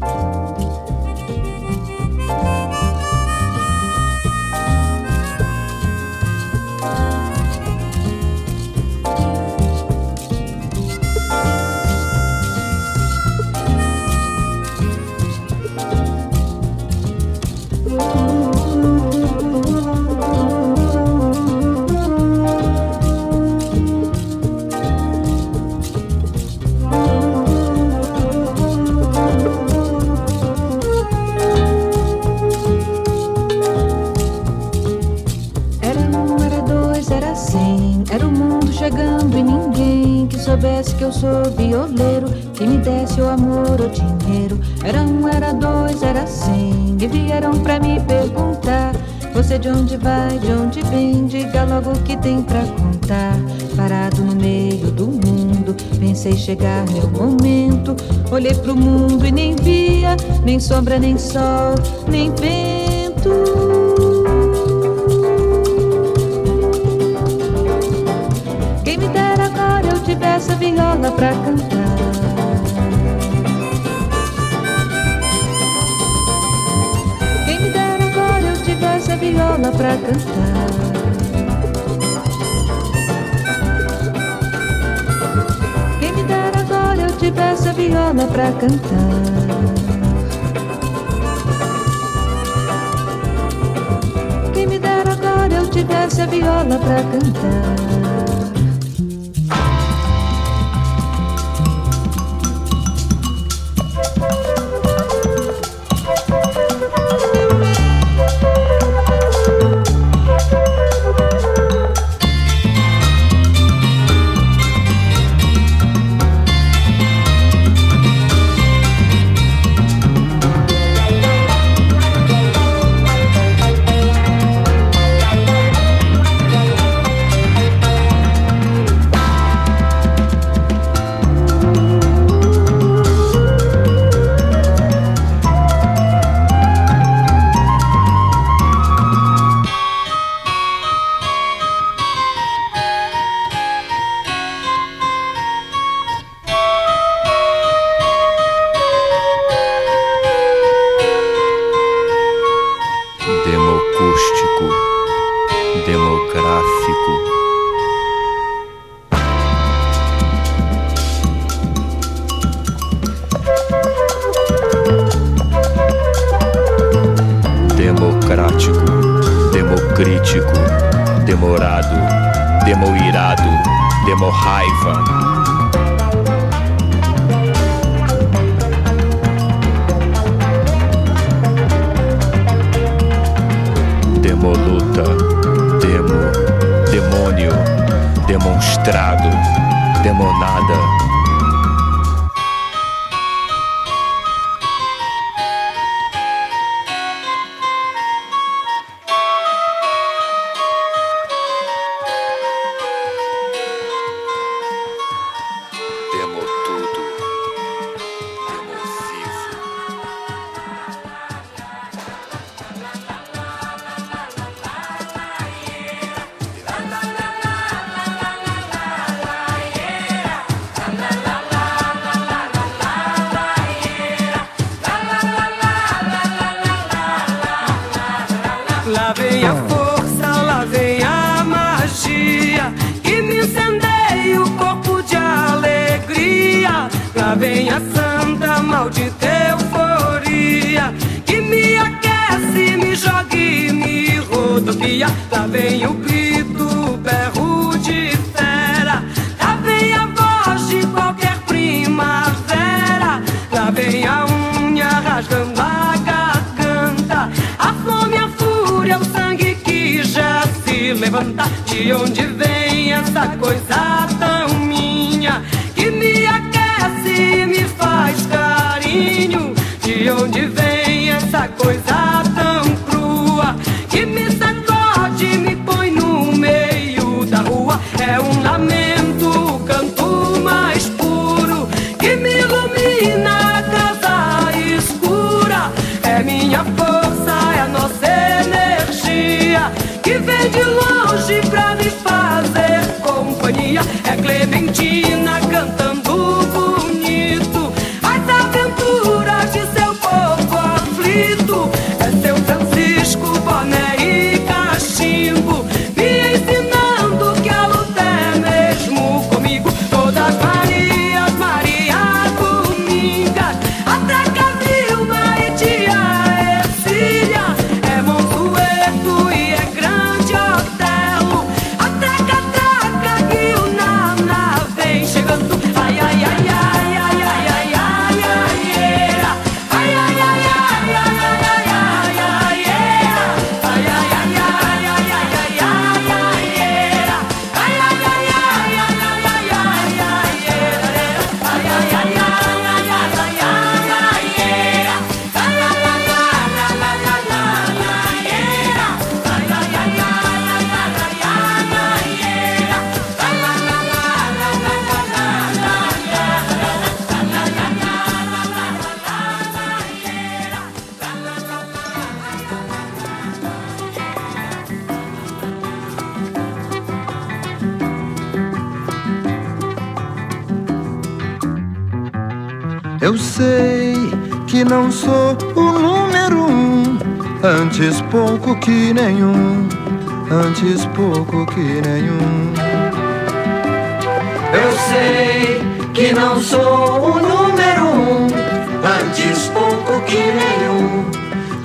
que chegar meu momento. Olhei pro mundo e nem via, nem sombra, nem sol, nem vento. essa viola pra cantar. Quem me dera agora eu tivesse a viola pra cantar. Tivesse a viola pra cantar. Quem me dera agora eu tivesse a viola pra cantar.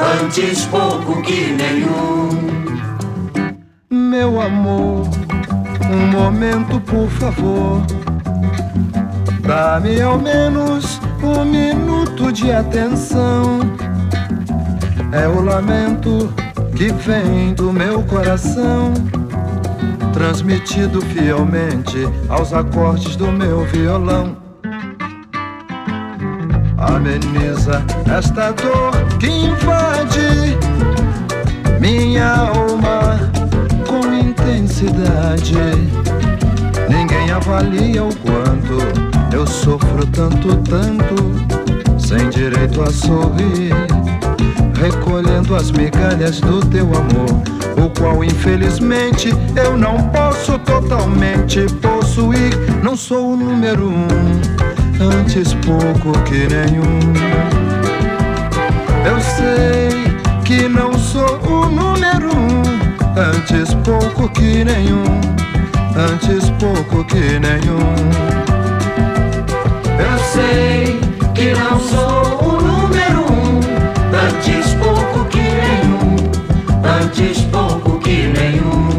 Antes pouco que nenhum. Meu amor, um momento por favor, dá-me ao menos um minuto de atenção. É o lamento que vem do meu coração, transmitido fielmente aos acordes do meu violão. Ameniza esta dor que invade minha alma com intensidade. Ninguém avalia o quanto eu sofro tanto, tanto, sem direito a sorrir, recolhendo as migalhas do teu amor, o qual infelizmente eu não posso totalmente possuir. Não sou o número um, antes pouco que nenhum. Eu sei que não sou o número um, antes pouco que nenhum, antes pouco que nenhum. Eu sei que não sou o número um, antes pouco que nenhum, antes pouco que nenhum.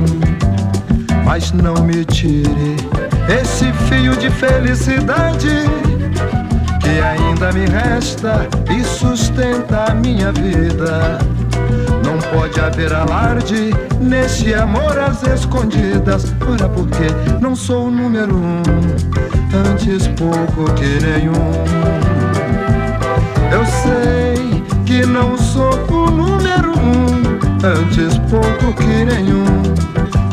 Mas não me tire esse fio de felicidade ainda me resta e sustenta a minha vida. Não pode haver alarde nesse amor às escondidas. Ora, porque não sou o número um antes pouco que nenhum. Eu sei que não sou o número um, antes pouco que nenhum,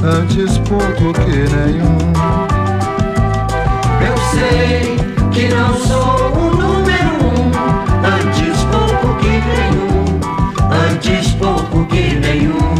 antes pouco que nenhum. Eu sei que não sou o número um, antes pouco que nenhum, antes pouco que nenhum,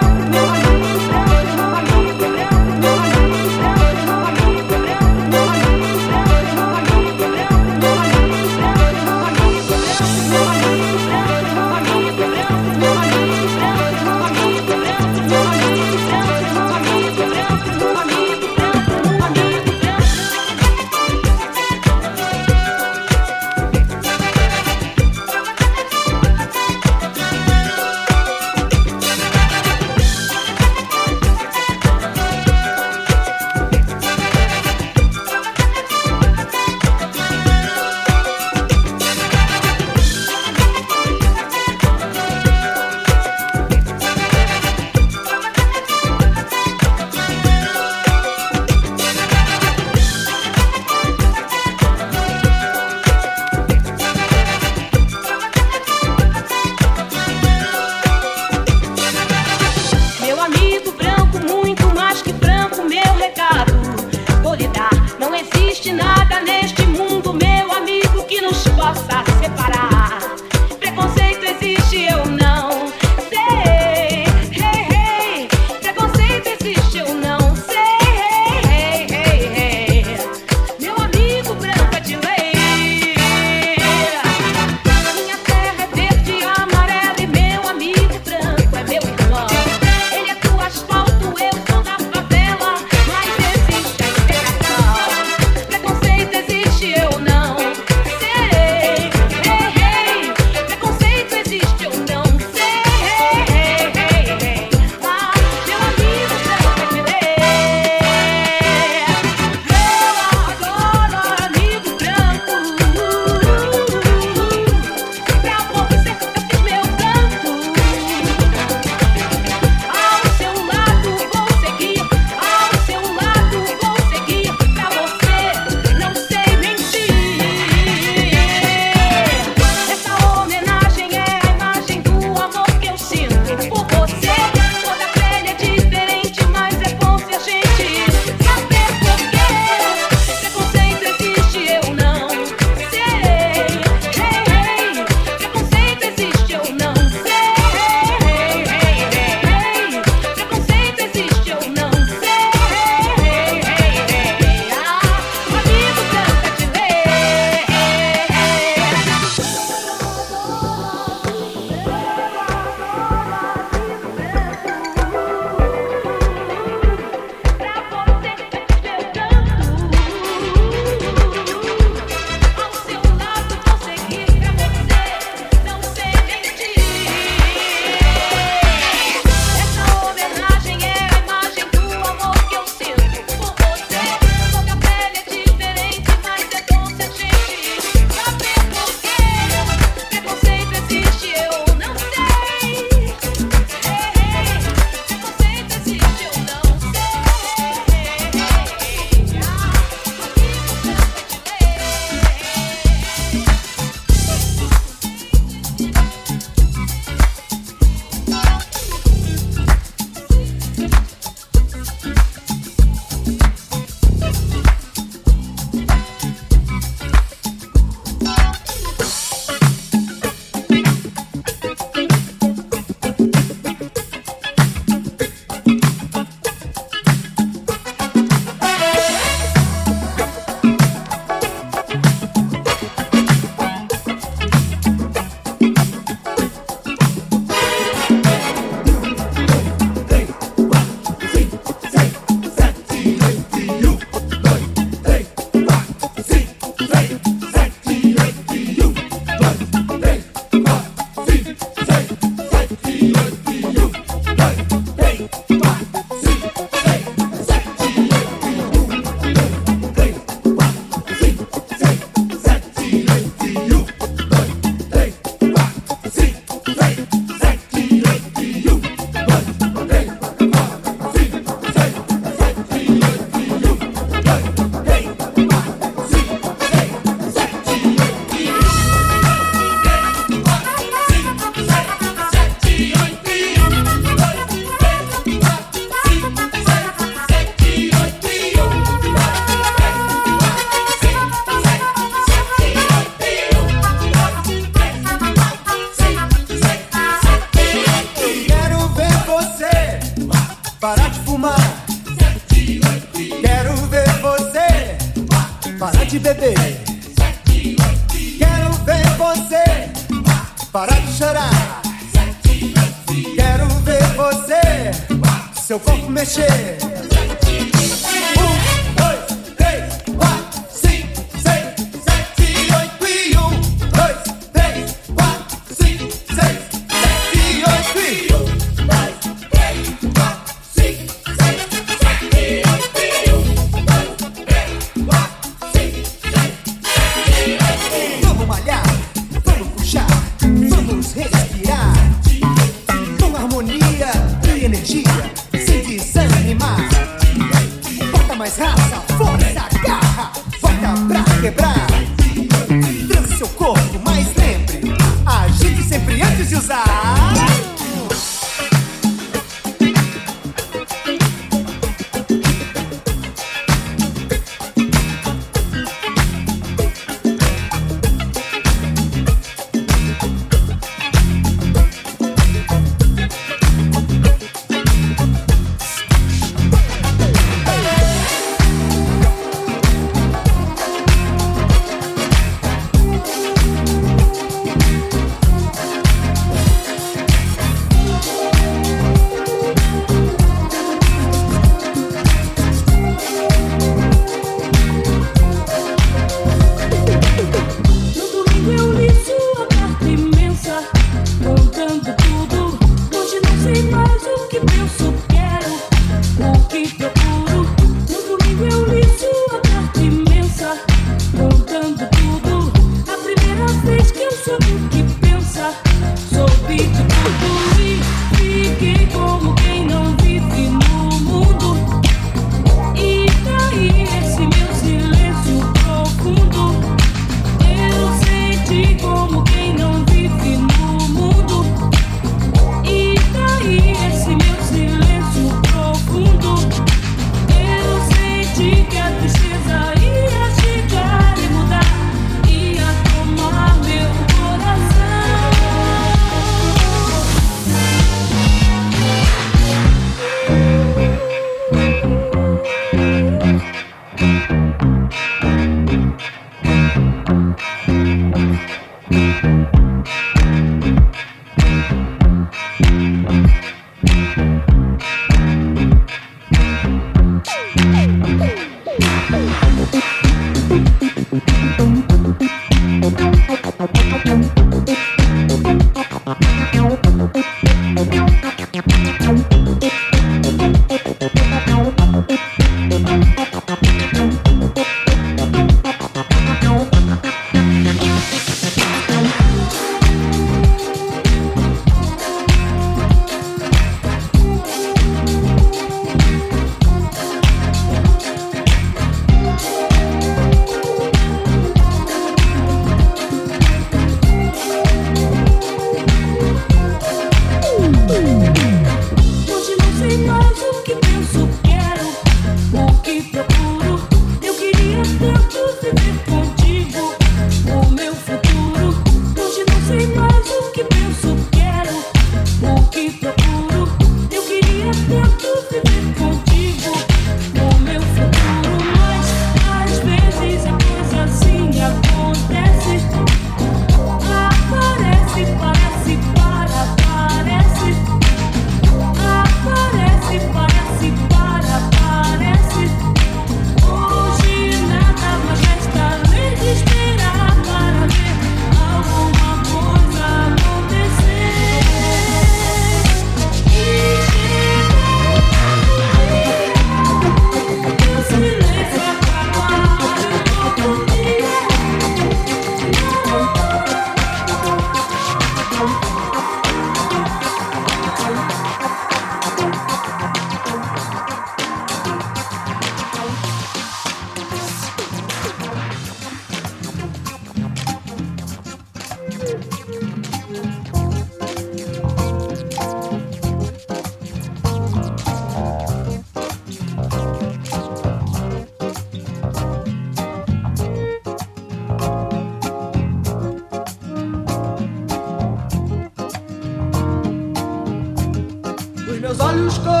Go.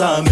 Pensamento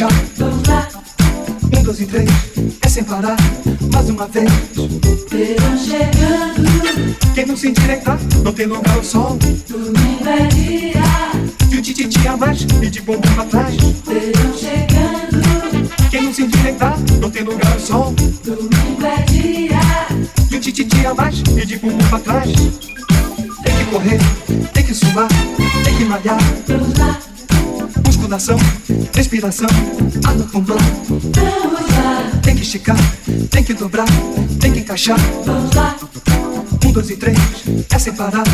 shot. motivação, água com blá. Tem que esticar, tem que dobrar, tem que encaixar. vamos lá, Um, dois e três, é sem parar.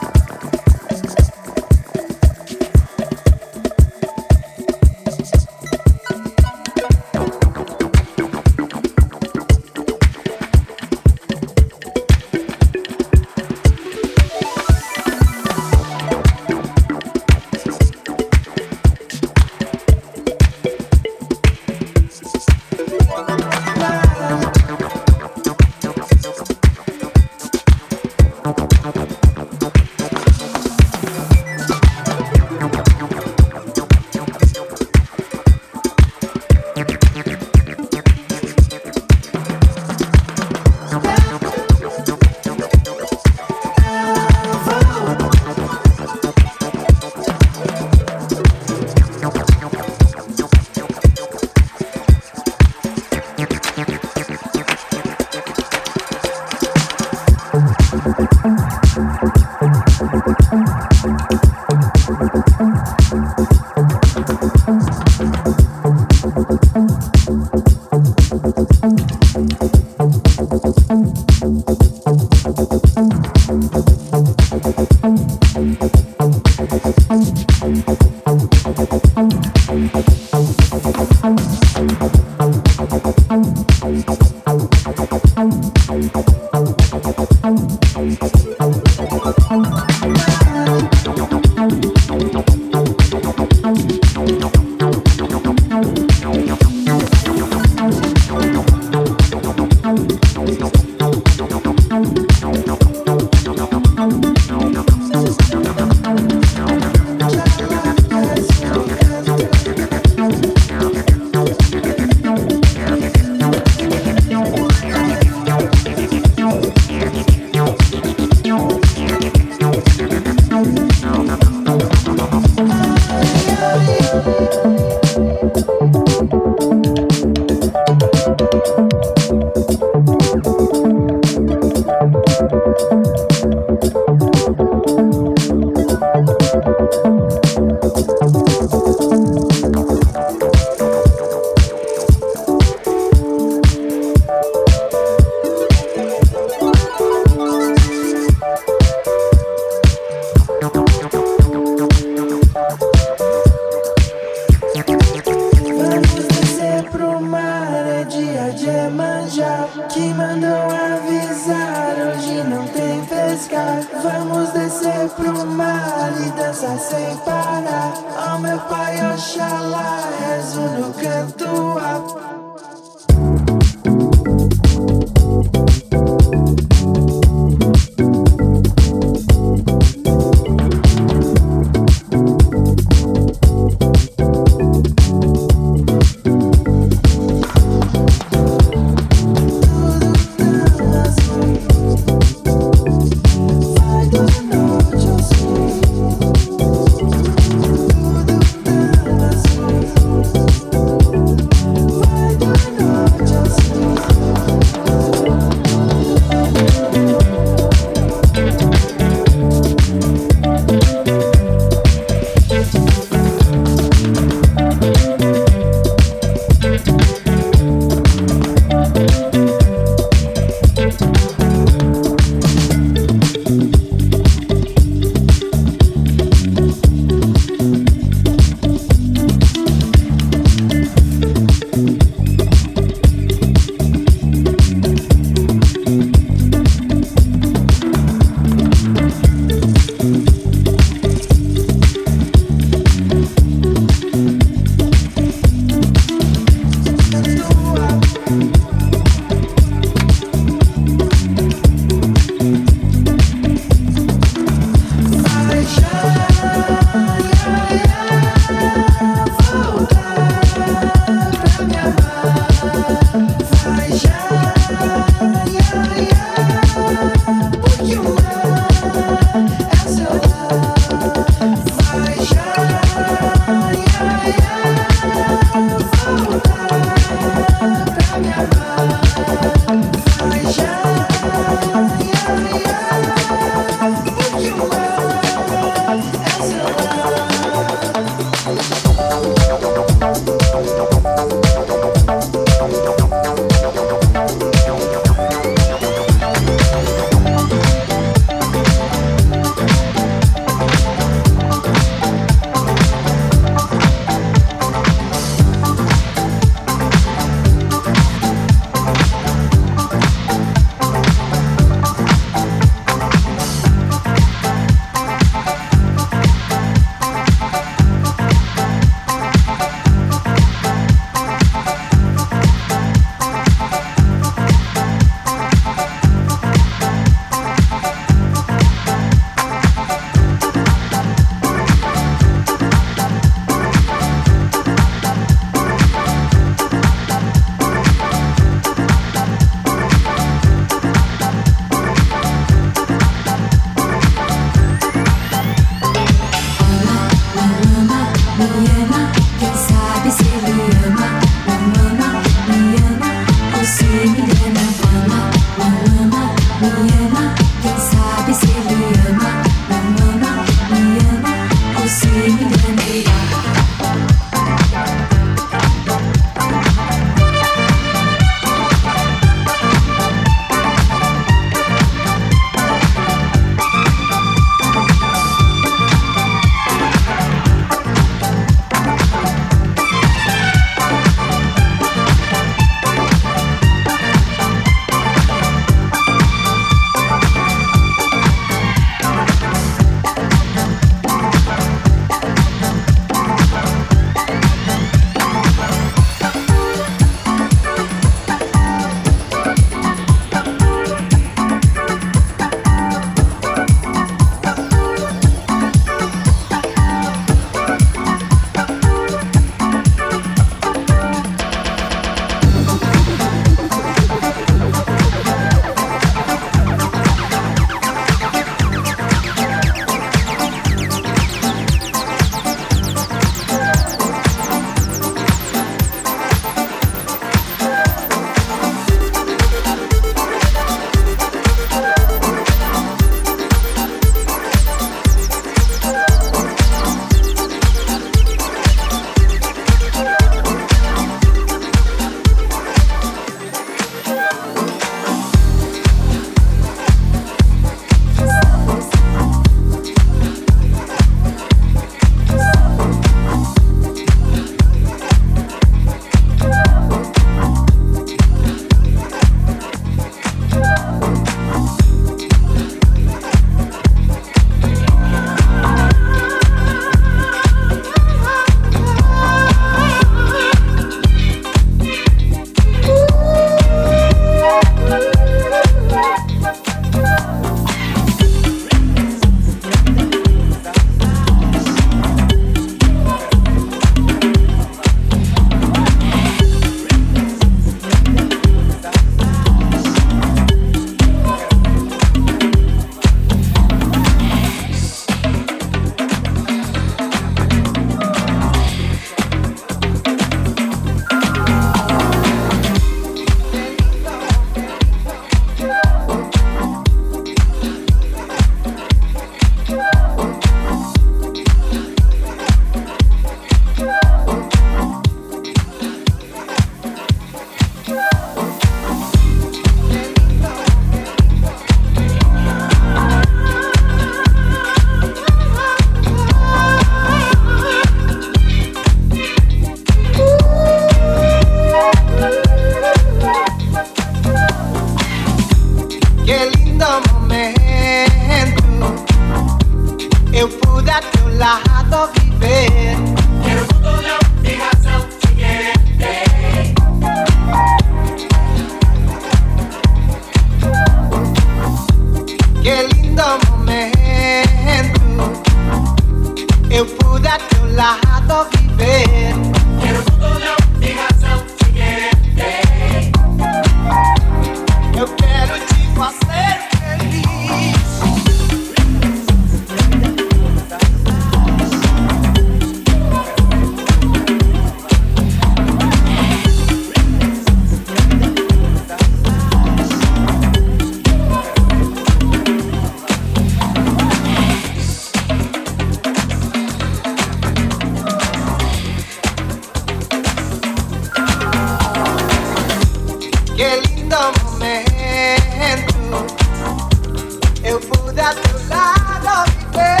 side of the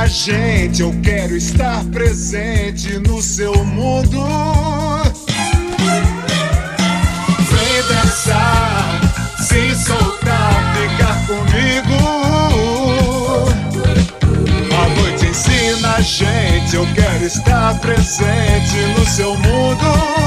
a gente. Eu quero estar presente no seu mundo. Vem dançar, se soltar, ficar comigo. A noite ensina a gente. Eu quero estar presente no seu mundo.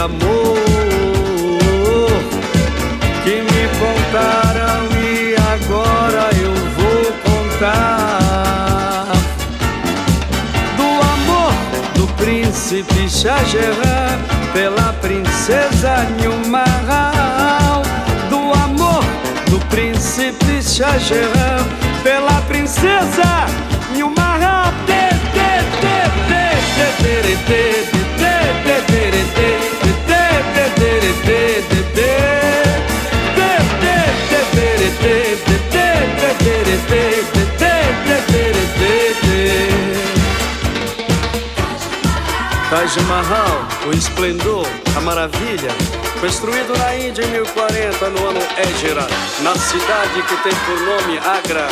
Amor que me contaram e agora eu vou contar do amor do príncipe Shah Jahan pela princesa Nilmahal do amor do príncipe Shah Jahan pela princesa Nilmahal Taj Mahal, o esplendor, a maravilha, construído na Índia em 1040 no ano Égira, na cidade que tem por nome Agra.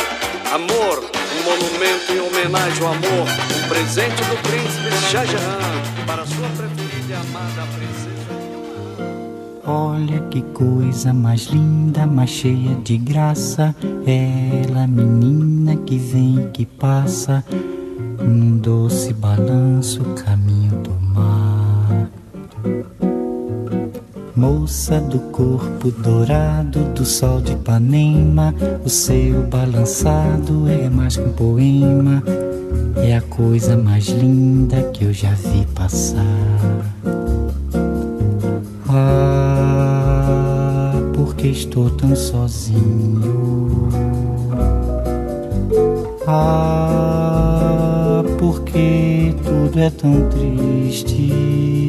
Amor, um monumento em homenagem ao amor, um presente do príncipe Shah Jahan para sua preferida e amada princesa. Olha que coisa mais linda, mais cheia de graça. Ela, menina que vem que passa, num doce balanço, caminho Moça do corpo dourado do sol de Ipanema, o seu balançado é mais que um poema, é a coisa mais linda que eu já vi passar. Ah, porque estou tão sozinho. Ah, porque tudo é tão triste.